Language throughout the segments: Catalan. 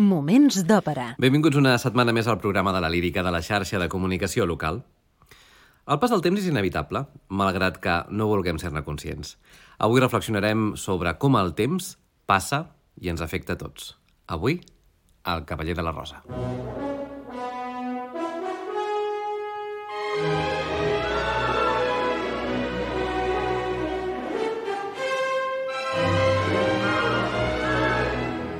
Moments d'òpera. Benvinguts una setmana més al programa de la lírica de la xarxa de comunicació local. El pas del temps és inevitable, malgrat que no vulguem ser-ne conscients. Avui reflexionarem sobre com el temps passa i ens afecta a tots. Avui, el Cavaller de la Rosa.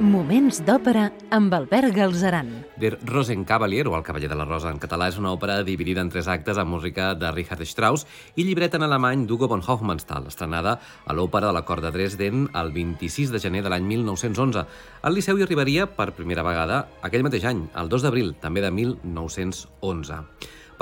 Moments d'òpera amb Albert Galzeran. Der Rosenkavalier, o El Cavaller de la Rosa en català, és una òpera dividida en tres actes amb música de Richard Strauss i llibret en alemany d'Hugo von Hofmannsthal, estrenada a l'Òpera de la Cort de Dresden el 26 de gener de l'any 1911. Al Liceu hi arribaria per primera vegada aquell mateix any, el 2 d'abril, també de 1911.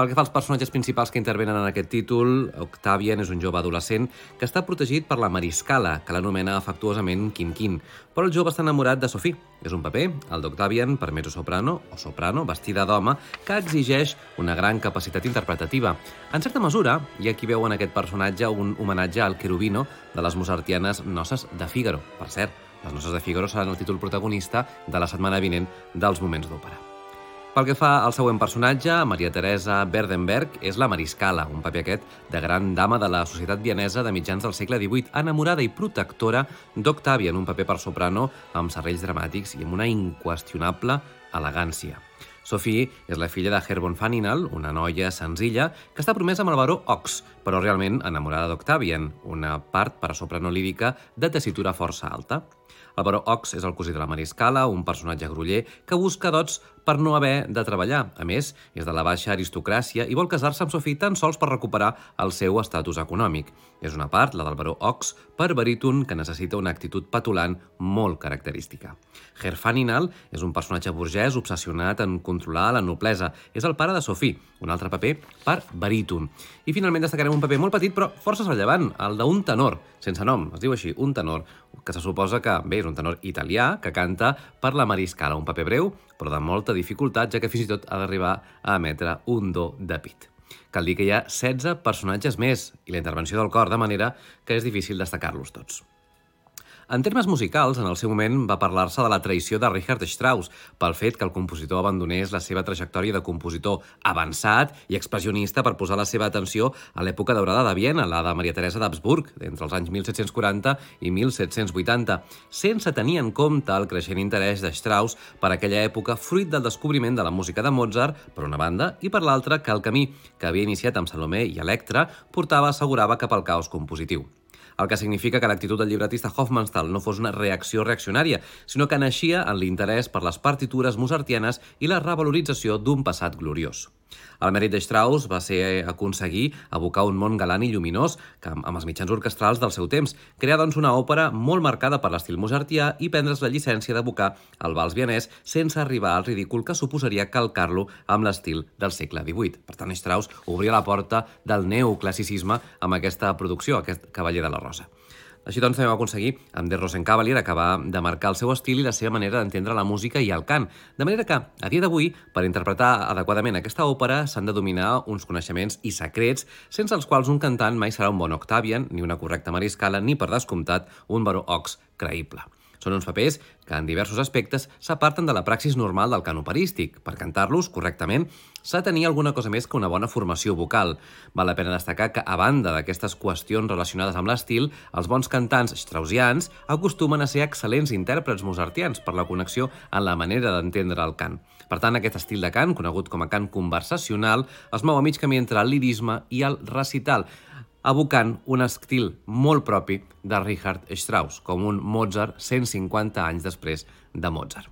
Pel que fa als personatges principals que intervenen en aquest títol, Octavian és un jove adolescent que està protegit per la Mariscala, que l'anomena afectuosament Quin-Quin, però el jove està enamorat de Sophie. És un paper, el d'Octavian, per mezzo-soprano o soprano, vestida d'home, que exigeix una gran capacitat interpretativa. En certa mesura, hi ha qui veu en aquest personatge un homenatge al querubino de les mozartianes Noces de Fígaro. Per cert, les Noces de Fígaro seran el títol protagonista de la setmana vinent dels Moments d'Òpera. Pel que fa al següent personatge, Maria Teresa Berdenberg és la Mariscala, un paper aquest de gran dama de la societat vienesa de mitjans del segle XVIII, enamorada i protectora d'Octavian, un paper per soprano amb serrells dramàtics i amb una inqüestionable elegància. Sophie és la filla de Herr von Faninal, una noia senzilla que està promesa amb el baró Ox, però realment enamorada d'Octavian, una part per a soprano lírica de tessitura força alta. El baró Ox és el cosí de la Mariscala, un personatge groller que busca dots per no haver de treballar. A més, és de la baixa aristocràcia i vol casar-se amb Sophie tan sols per recuperar el seu estatus econòmic. És una part, la del baró Ox, per baríton que necessita una actitud petulant molt característica. Herfaninal és un personatge burgès obsessionat en controlar la noblesa. És el pare de Sophie, un altre paper per baríton. I finalment destacarem un paper molt petit però força rellevant, el d'un tenor, sense nom, es diu així, un tenor, que se suposa que, bé, és un tenor italià que canta per la Mariscala, un paper breu, però de molta dificultat, ja que fins i tot ha d'arribar a emetre un do de pit. Cal dir que hi ha 16 personatges més i la intervenció del cor, de manera que és difícil destacar-los tots. En termes musicals, en el seu moment va parlar-se de la traïció de Richard Strauss pel fet que el compositor abandonés la seva trajectòria de compositor avançat i expressionista per posar la seva atenció a l'època daurada de Viena, la de Maria Teresa d'Habsburg, entre els anys 1740 i 1780, sense tenir en compte el creixent interès de Strauss per aquella època fruit del descobriment de la música de Mozart, per una banda, i per l'altra que el camí que havia iniciat amb Salomé i Electra portava assegurava cap al caos compositiu el que significa que l'actitud del llibretista Hofmannsthal no fos una reacció reaccionària, sinó que naixia en l'interès per les partitures mozartianes i la revalorització d'un passat gloriós. El mèrit de Strauss va ser aconseguir abocar un món galant i lluminós que, amb els mitjans orquestrals del seu temps, crear doncs una òpera molt marcada per l'estil mozartià i prendre's la llicència d'abocar el vals vienès sense arribar al ridícul que suposaria calcar-lo amb l'estil del segle XVIII. Per tant, Strauss obria la porta del neoclassicisme amb aquesta producció, aquest Cavaller de la Rosa. Així doncs, també va aconseguir, amb The Rosenkavalier, acabar de marcar el seu estil i la seva manera d'entendre la música i el cant. De manera que, a dia d'avui, per interpretar adequadament aquesta òpera, s'han de dominar uns coneixements i secrets, sense els quals un cantant mai serà un bon Octavian, ni una correcta mariscala, ni, per descomptat, un baró Ox creïble. Són uns papers que en diversos aspectes s'aparten de la praxis normal del cant operístic. Per cantar-los correctament s'ha de tenir alguna cosa més que una bona formació vocal. Val la pena destacar que, a banda d'aquestes qüestions relacionades amb l'estil, els bons cantants straussians acostumen a ser excel·lents intèrprets mozartians per la connexió en la manera d'entendre el cant. Per tant, aquest estil de cant, conegut com a cant conversacional, es mou a mig camí entre el lirisme i el recital, abocant un estil molt propi de Richard Strauss, com un Mozart 150 anys després de Mozart.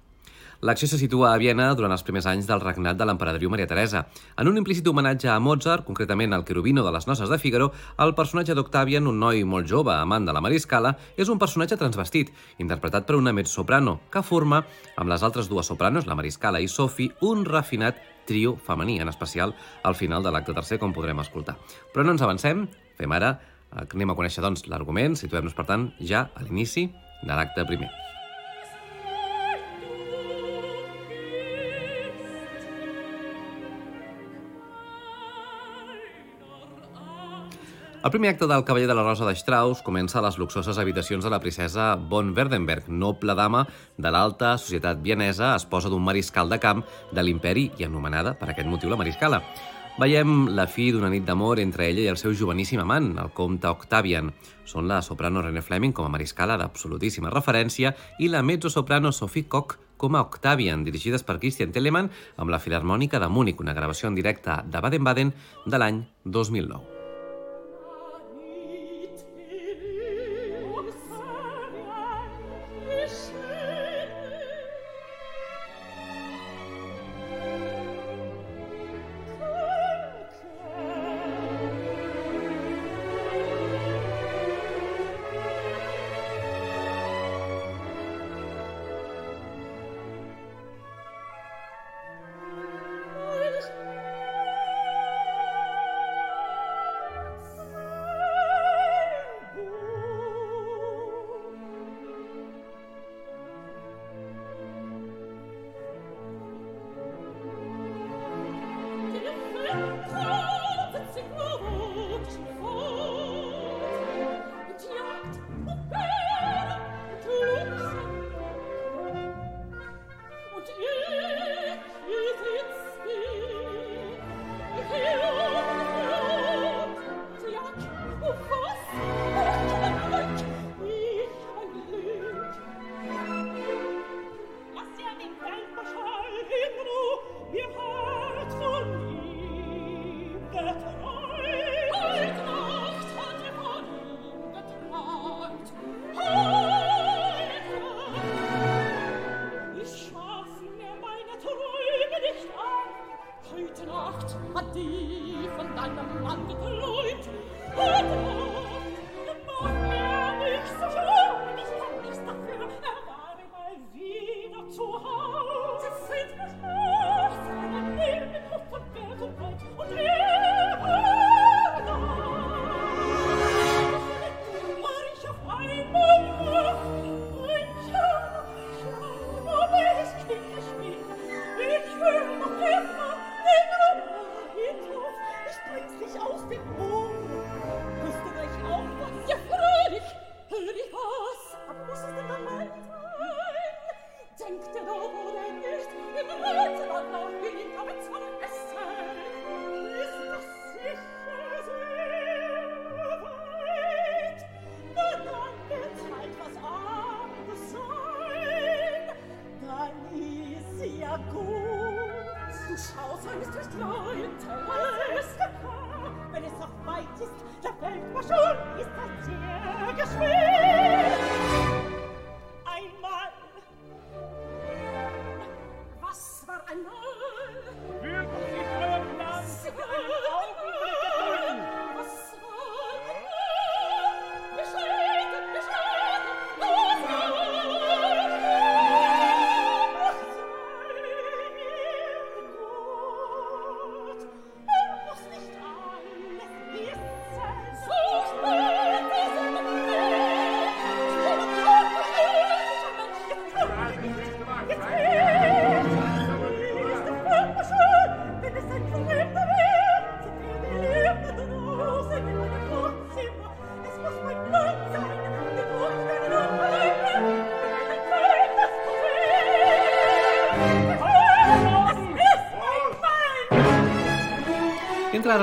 L'acció se situa a Viena durant els primers anys del regnat de l'emperadriu Maria Teresa. En un implícit homenatge a Mozart, concretament al querubino de les noces de Figaro, el personatge d'Octavian, un noi molt jove, amant de la Mariscala, és un personatge transvestit, interpretat per una mezzo-soprano, que forma, amb les altres dues sopranos, la Mariscala i Sophie, un refinat trio femení, en especial al final de l'acte tercer, com podrem escoltar. Però no ens avancem, fem ara, eh, anem a conèixer doncs, l'argument, situem-nos, per tant, ja a l'inici de l'acte primer. El primer acte del Cavaller de la Rosa de Strauss comença a les luxoses habitacions de la princesa von Werdenberg, noble dama de l'alta societat vienesa, esposa d'un mariscal de camp de l'imperi i anomenada, per aquest motiu, la mariscala. Veiem la fi d'una nit d'amor entre ella i el seu joveníssim amant, el comte Octavian. Són la soprano René Fleming com a mariscala d'absolutíssima referència i la mezzo-soprano Sophie Koch com a Octavian, dirigides per Christian Telemann amb la Filarmònica de Múnich, una gravació en directe de Baden-Baden de l'any 2009.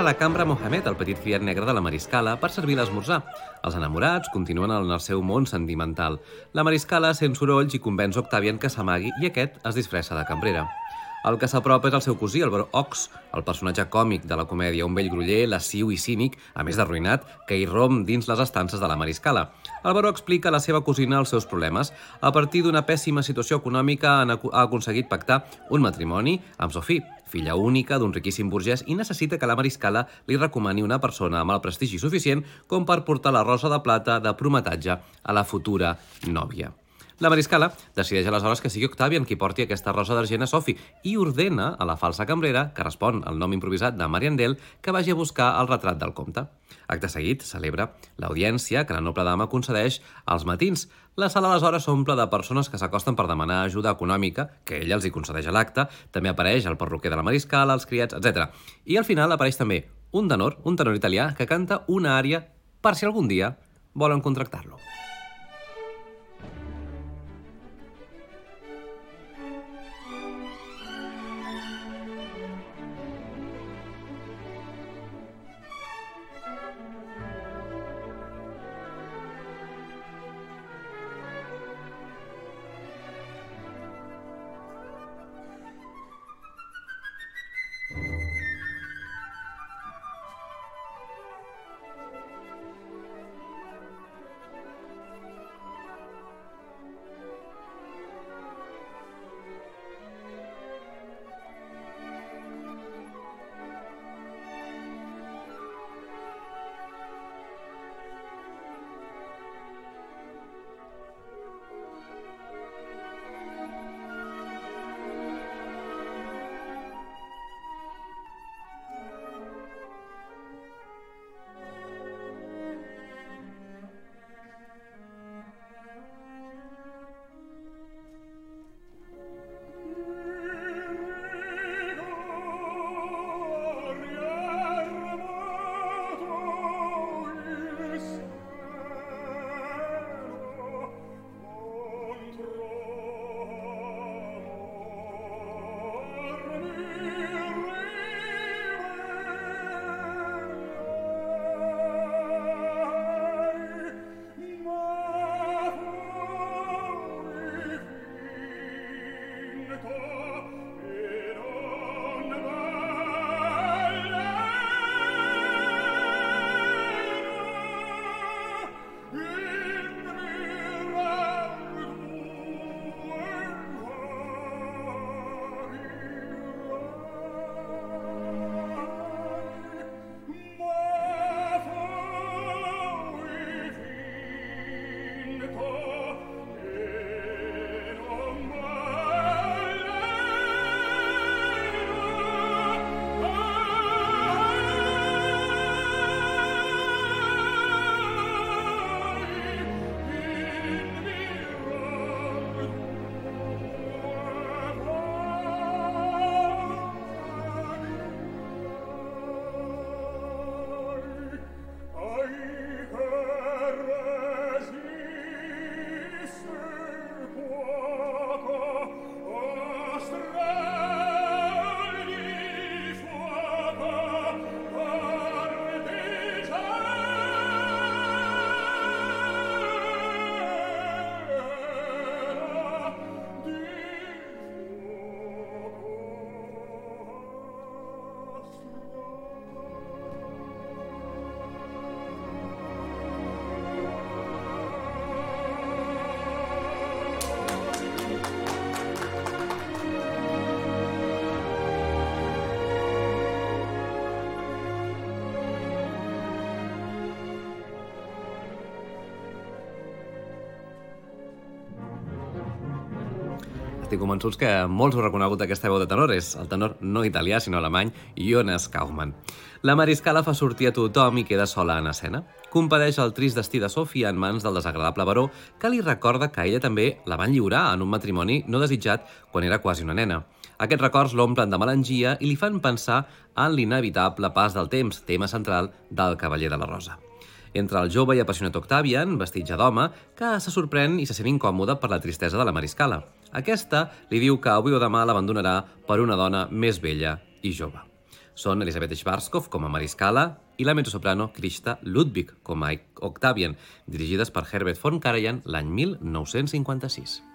La cambra Mohamed, el petit fiat negre de la Mariscala, per servir l'esmorzar. Els enamorats continuen en el seu món sentimental. La Mariscala sent sorolls i convenç Octavian que s'amagui i aquest es disfressa de cambrera. El que s'apropa és el seu cosí, el baró Ox, el personatge còmic de la comèdia, un vell groller, lasciu i cínic, a més d'arruïnat, que irromp dins les estances de la Mariscala. El baró explica a la seva cosina els seus problemes. A partir d'una pèssima situació econòmica ha aconseguit pactar un matrimoni amb Sophie, filla única d'un riquíssim burgès i necessita que la mariscala li recomani una persona amb el prestigi suficient com per portar la rosa de plata de prometatge a la futura nòvia. La mariscala decideix aleshores que sigui Octavian qui porti aquesta rosa d'argent a Sophie i ordena a la falsa cambrera, que respon al nom improvisat de Mariandel, que vagi a buscar el retrat del comte. Acte seguit, celebra l'audiència que la noble dama concedeix als matins. La sala aleshores s'omple de persones que s'acosten per demanar ajuda econòmica, que ella els hi concedeix a l'acte, també apareix el perruquer de la mariscala, els criats, etc. I al final apareix també un tenor, un tenor italià, que canta una ària per si algun dia volen contractar-lo. Estic convençuts que molts heu reconegut aquesta veu de tenor. És el tenor no italià, sinó alemany, Jonas Kaufmann. La mariscala fa sortir a tothom i queda sola en escena. Compadeix el trist destí de Sofia en mans del desagradable baró, que li recorda que ella també la van lliurar en un matrimoni no desitjat quan era quasi una nena. Aquests records l'omplen de melangia i li fan pensar en l'inevitable pas del temps, tema central del Cavaller de la Rosa entre el jove i apassionat Octavian, vestit ja d'home, que se sorprèn i se sent incòmode per la tristesa de la mariscala. Aquesta li diu que avui o demà l'abandonarà per una dona més vella i jove. Són Elisabeth Schwarzkopf com a mariscala i la mezzosoprano Krista Ludwig com a Octavian, dirigides per Herbert von Karajan l'any 1956.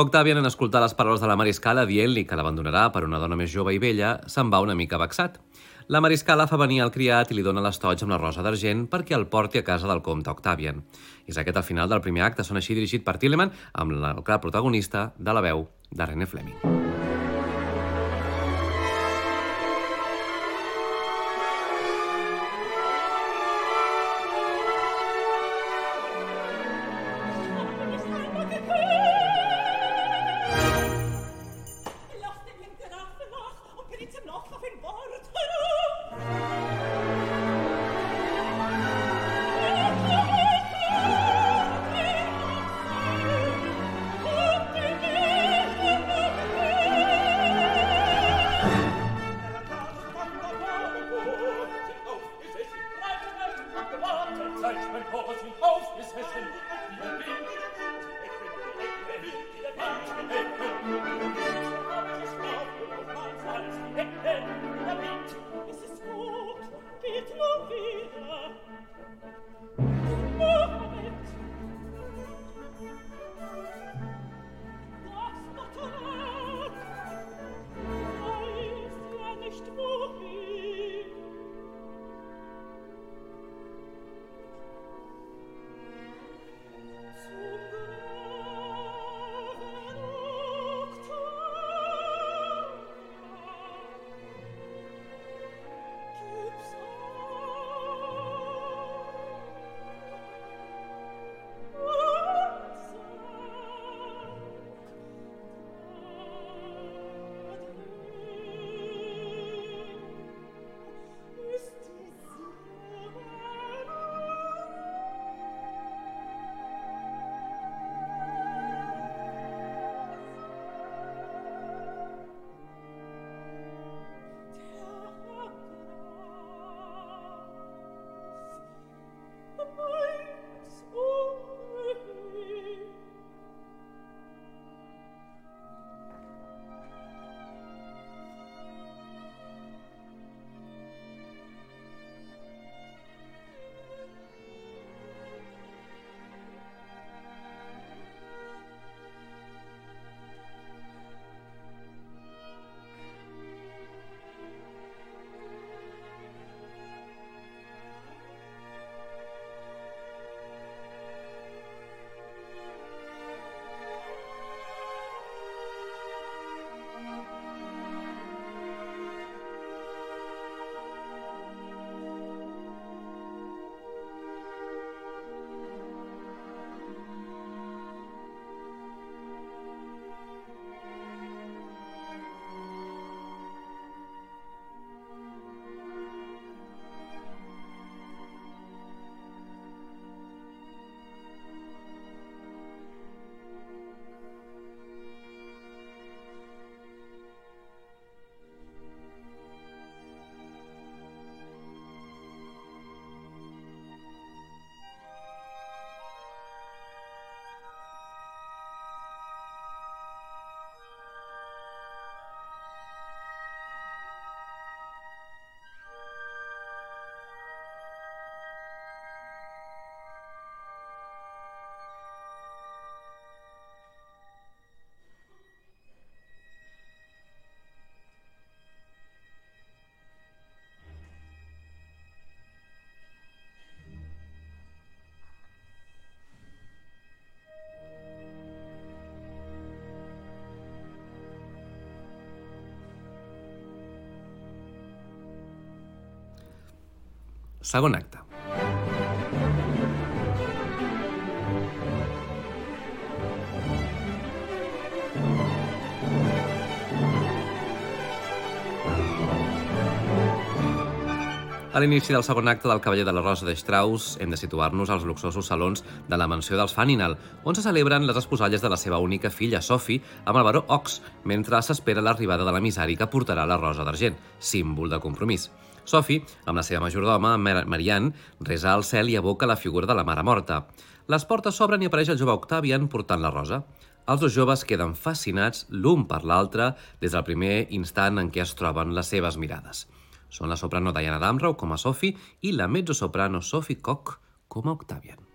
Octavian, en escoltar les paraules de la Mariscala dient-li que l'abandonarà per una dona més jove i vella, se'n va una mica vexat. La Mariscala fa venir el criat i li dona l'estoig amb la rosa d'argent perquè el porti a casa del comte Octavian. És aquest el final del primer acte, són així dirigit per Tilleman, amb el clar protagonista de la veu de René Fleming. Segon acte. A l'inici del segon acte del Cavaller de la Rosa de Strauss hem de situar-nos als luxosos salons de la mansió dels Faninal, on se celebren les esposalles de la seva única filla, Sophie, amb el baró Ox, mentre s'espera l'arribada de l'emissari que portarà la rosa d'argent, símbol de compromís. Sophie, amb la seva majordoma, Marianne, resa al cel i evoca la figura de la mare morta. Les portes s'obren i apareix el jove Octavian portant la rosa. Els dos joves queden fascinats l'un per l'altre des del primer instant en què es troben les seves mirades. Són la soprano Diana Damrow com a Sophie i la mezzosoprano Sophie Koch com a Octavian.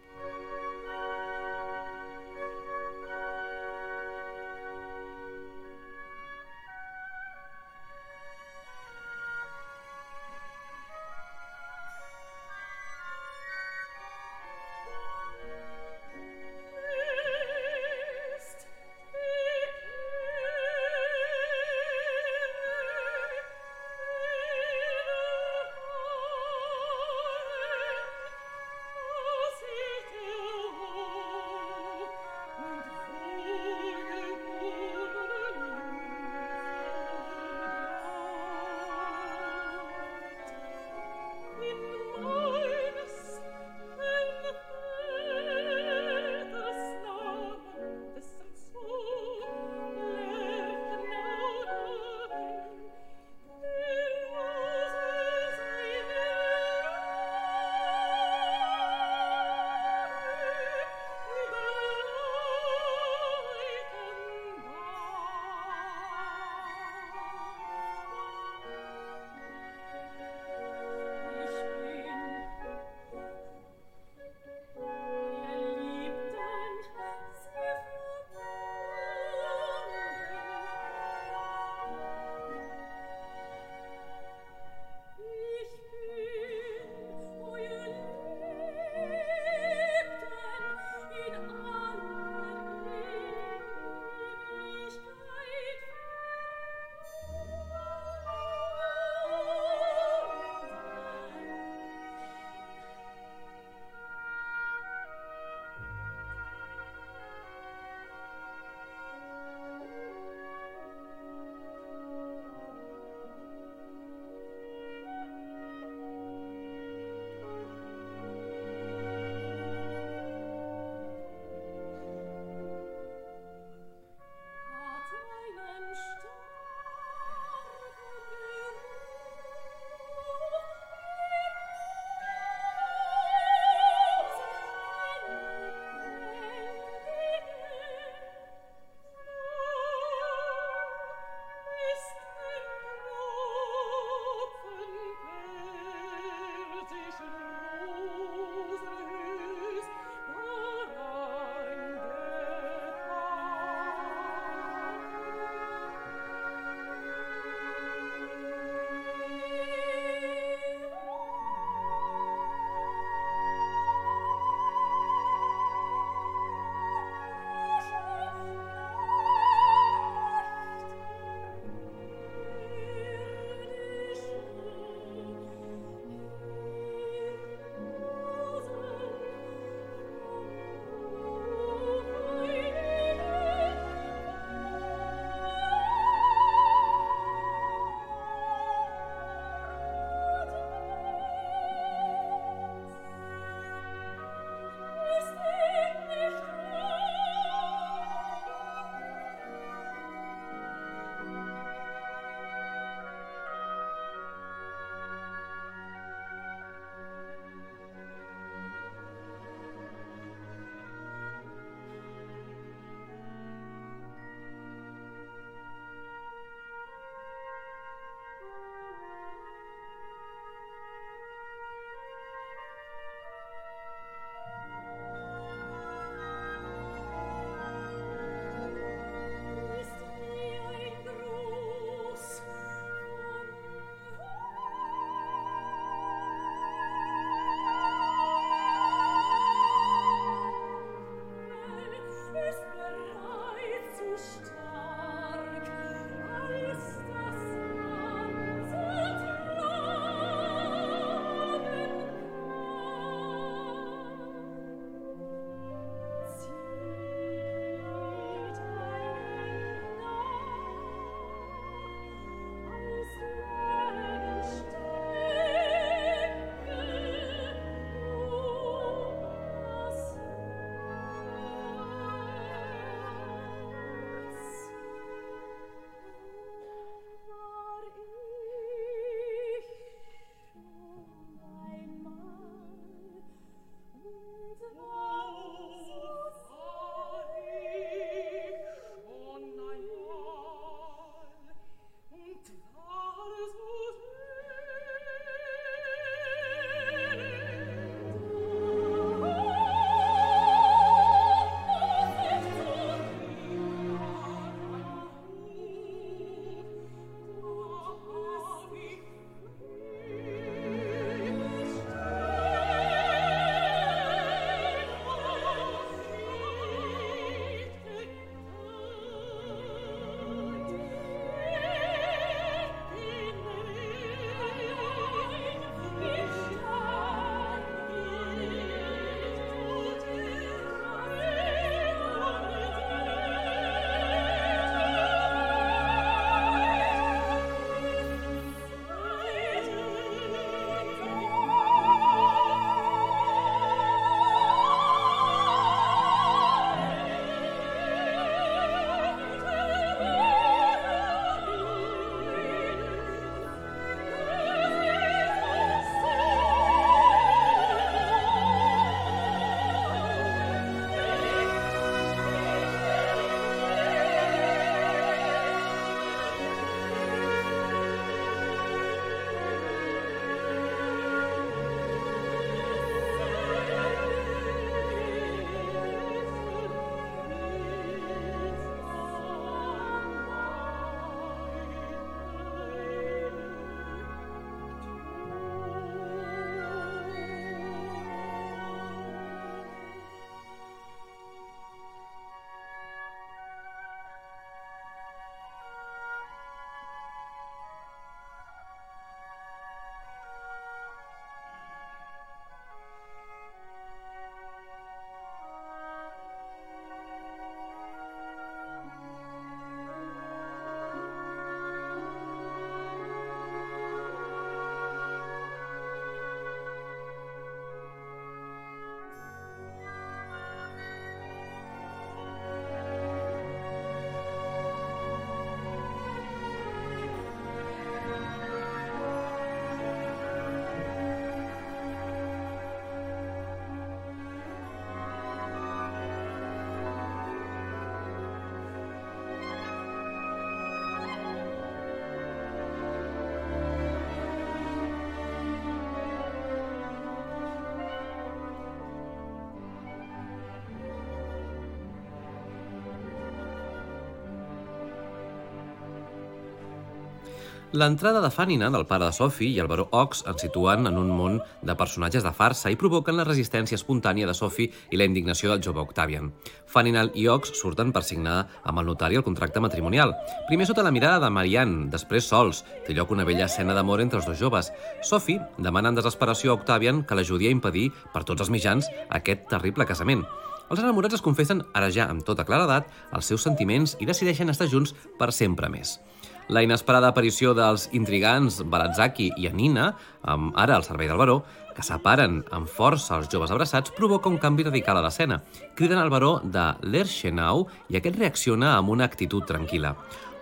L'entrada de Faninan, el pare de Sophie, i el baró Ox ens situen en un món de personatges de farsa i provoquen la resistència espontània de Sophie i la indignació del jove Octavian. Faninan i Ox surten per signar amb el notari el contracte matrimonial. Primer sota la mirada de Marianne, després sols. Té lloc una bella escena d'amor entre els dos joves. Sophie demana en desesperació a Octavian que l'ajudi a impedir, per tots els mitjans, aquest terrible casament. Els enamorats es confessen, ara ja amb tota claredat, els seus sentiments i decideixen estar junts per sempre més. La inesperada aparició dels intrigants Balatzaki i Anina, amb ara al servei del baró, que separen amb força els joves abraçats, provoca un canvi radical a l'escena. Criden al baró de l'Erschenau i aquest reacciona amb una actitud tranquil·la.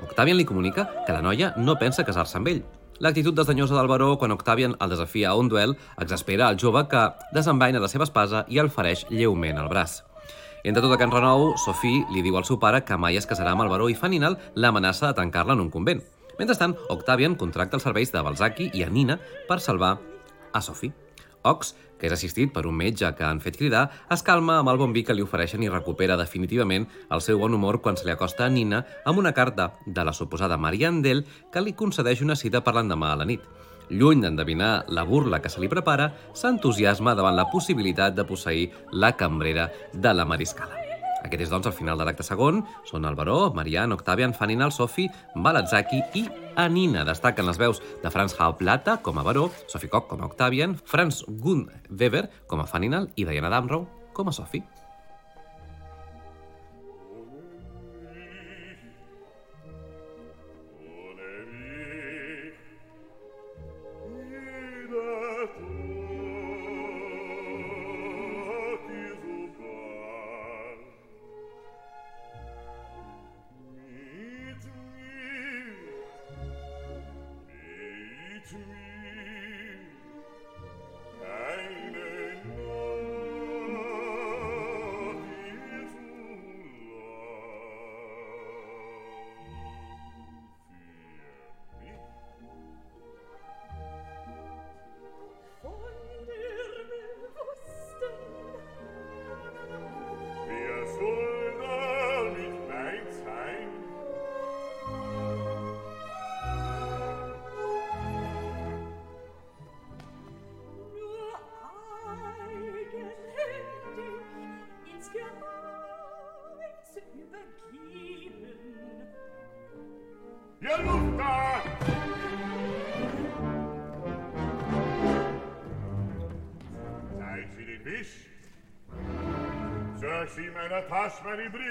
Octavian li comunica que la noia no pensa casar-se amb ell. L'actitud desdenyosa del baró, quan Octavian el desafia a un duel, exaspera el jove que desenvaina la seva espasa i el fereix lleument al braç. Entre tot aquest renou, Sophie li diu al seu pare que mai es casarà amb el baró i Faninal l'amenaça de tancar-la en un convent. Mentrestant, Octavian contracta els serveis de Balzaki i Anina per salvar a Sophie. Ox, que és assistit per un metge que han fet cridar, es calma amb el bon vi que li ofereixen i recupera definitivament el seu bon humor quan se li acosta a Nina amb una carta de la suposada Marianne Dell que li concedeix una cita per l'endemà a la nit. Lluny d'endevinar la burla que se li prepara, s'entusiasma davant la possibilitat de posseir la cambrera de la mariscala. Aquest és, doncs, el final de l'acte segon. Són el Baró, Marianne, Octavian, Faninal, Sophie, Balatzaki i Anina. Destaquen les veus de Franz Plata com a Baró, Sophie Koch com a Octavian, Franz Gunn Weber com a Faninal i Diana Damrow com a Sophie. Harry Breen.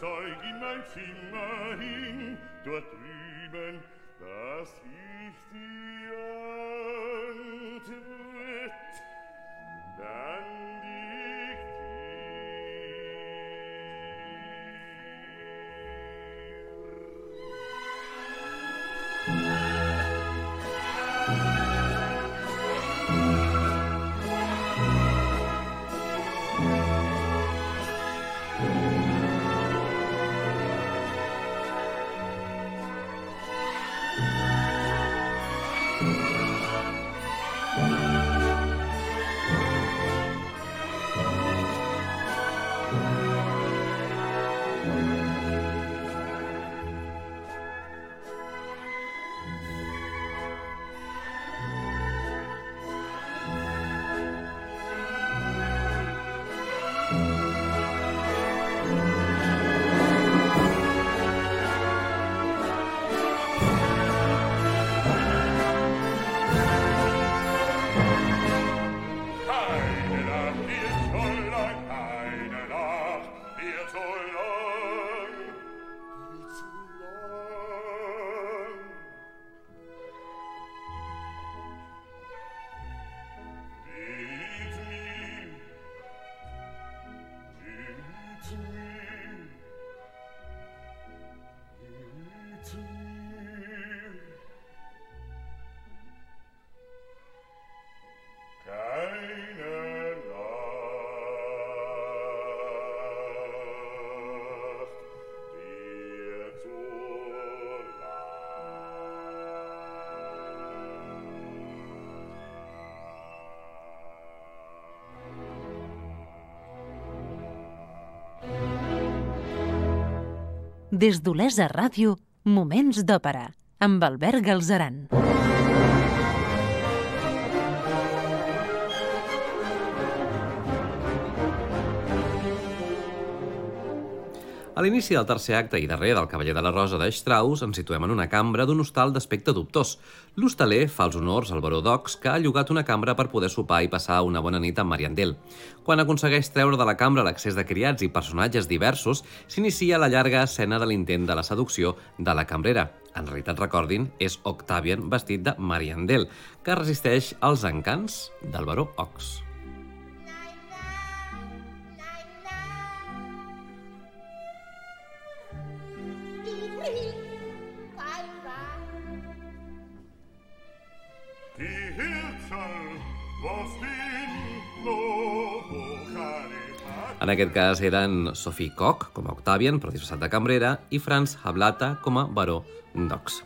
zeig in mein Zimmer hin, dort drüben, das ist Des d'Olesa Ràdio, Moments d'Òpera, amb Albert Galzeran. A l'inici del tercer acte i darrer del Cavaller de la Rosa de Strauss ens situem en una cambra d'un hostal d'aspecte dubtós. L'hostaler fa els honors al baró Docs, que ha llogat una cambra per poder sopar i passar una bona nit amb Mariandel. Quan aconsegueix treure de la cambra l'accés de criats i personatges diversos, s'inicia la llarga escena de l'intent de la seducció de la cambrera. En realitat, recordin, és Octavian vestit de Mariandel, que resisteix als encants del baró Ox. En aquest cas eren Sophie Koch, com a Octavian, però disfressat de cambrera, i Franz Hablata, com a baró d'Ox.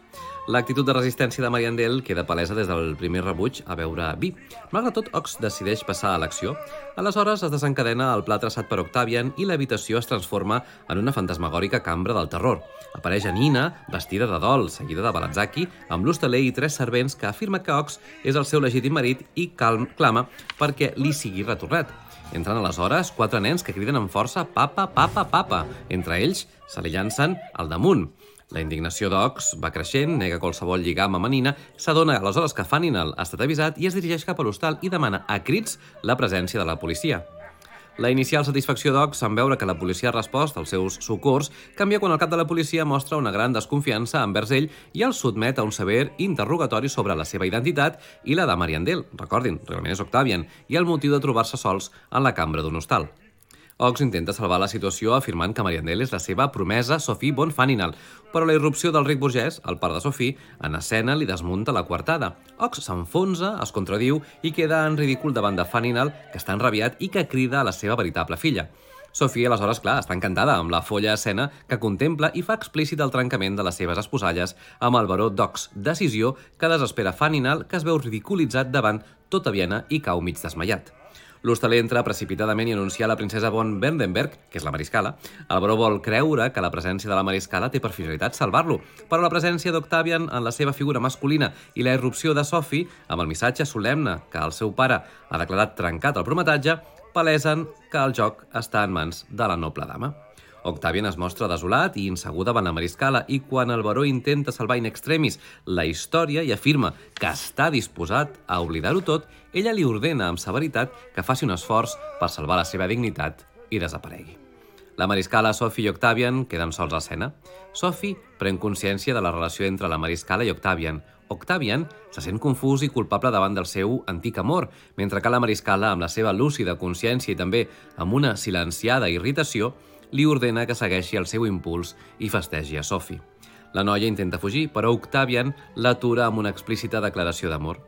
L'actitud de resistència de Mariandel queda palesa des del primer rebuig a veure vi. Malgrat tot, Ox decideix passar a l'acció. Aleshores es desencadena el pla traçat per Octavian i l'habitació es transforma en una fantasmagòrica cambra del terror. Apareix Nina, vestida de dol, seguida de Balazaki, amb l'hostaler i tres servents que afirma que Ox és el seu legítim marit i calm, clama perquè li sigui retornat. Entren aleshores quatre nens que criden amb força «papa, papa, papa». Entre ells se li llancen al damunt. La indignació d'Ox va creixent, nega qualsevol lligam amb Nina, s'adona aleshores que Faninal ha estat avisat i es dirigeix cap a l'hostal i demana a crits la presència de la policia. La inicial satisfacció d'Ox en veure que la policia ha respost als seus socors canvia quan el cap de la policia mostra una gran desconfiança envers ell i el sotmet a un sever interrogatori sobre la seva identitat i la de Mariandel, recordin, realment és Octavian, i el motiu de trobar-se sols en la cambra d'un hostal. Ox intenta salvar la situació afirmant que Mariandel és la seva promesa Sophie von Faninal, però la irrupció del ric burgès, el pare de Sophie, en escena li desmunta la coartada. Ox s'enfonsa, es contradiu i queda en ridícul davant de Faninal, que està enrabiat i que crida a la seva veritable filla. Sophie, aleshores, clar, està encantada amb la folla escena que contempla i fa explícit el trencament de les seves esposalles amb el baró Dox, decisió que desespera Faninal, que es veu ridiculitzat davant tota Viena i cau mig desmaiat. L'hostaler entra precipitadament i anuncia a la princesa von Berndenberg, que és la mariscala. El baró vol creure que la presència de la mariscala té per finalitat salvar-lo, però la presència d'Octavian en la seva figura masculina i la irrupció de Sophie, amb el missatge solemne que el seu pare ha declarat trencat el prometatge, palesen que el joc està en mans de la noble dama. Octavian es mostra desolat i insegur davant la mariscala i quan el baró intenta salvar in extremis la història i afirma que està disposat a oblidar-ho tot, ella li ordena amb severitat que faci un esforç per salvar la seva dignitat i desaparegui. La mariscala, Sophie i Octavian queden sols a escena. Sophie pren consciència de la relació entre la mariscala i Octavian. Octavian se sent confús i culpable davant del seu antic amor, mentre que la mariscala, amb la seva lúcida consciència i també amb una silenciada irritació, li ordena que segueixi el seu impuls i festegi a Sophie. La noia intenta fugir, però Octavian l'atura amb una explícita declaració d'amor.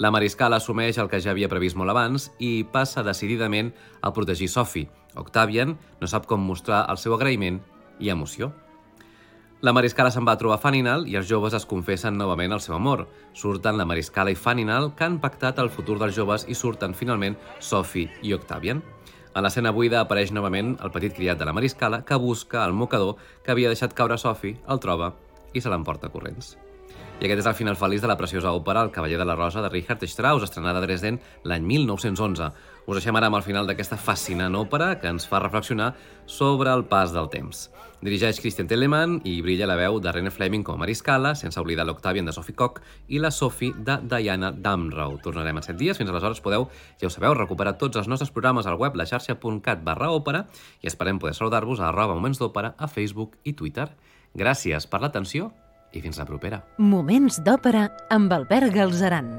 La mariscal assumeix el que ja havia previst molt abans i passa decididament a protegir Sophie. Octavian no sap com mostrar el seu agraïment i emoció. La mariscala se'n va trobar Faninal i els joves es confessen novament el seu amor. Surten la mariscala i Faninal que han pactat el futur dels joves i surten finalment Sophie i Octavian. En l'escena buida apareix novament el petit criat de la mariscala que busca el mocador que havia deixat caure Sophie, el troba i se l'emporta corrents. I aquest és el final feliç de la preciosa òpera El cavaller de la rosa de Richard Strauss, estrenada a Dresden l'any 1911. Us deixem ara amb el final d'aquesta fascinant òpera que ens fa reflexionar sobre el pas del temps. Dirigeix Christian Telemann i brilla la veu de René Fleming com a Mariscala, sense oblidar l'Octavian de Sophie Koch i la Sophie de Diana Damrau. Tornarem en 7 dies, fins aleshores podeu, ja ho sabeu, recuperar tots els nostres programes al web laxarxa.cat barra òpera i esperem poder saludar-vos a arroba moments d'òpera a Facebook i Twitter. Gràcies per l'atenció i fins la propera. Moments d'òpera amb Albert Galzeran.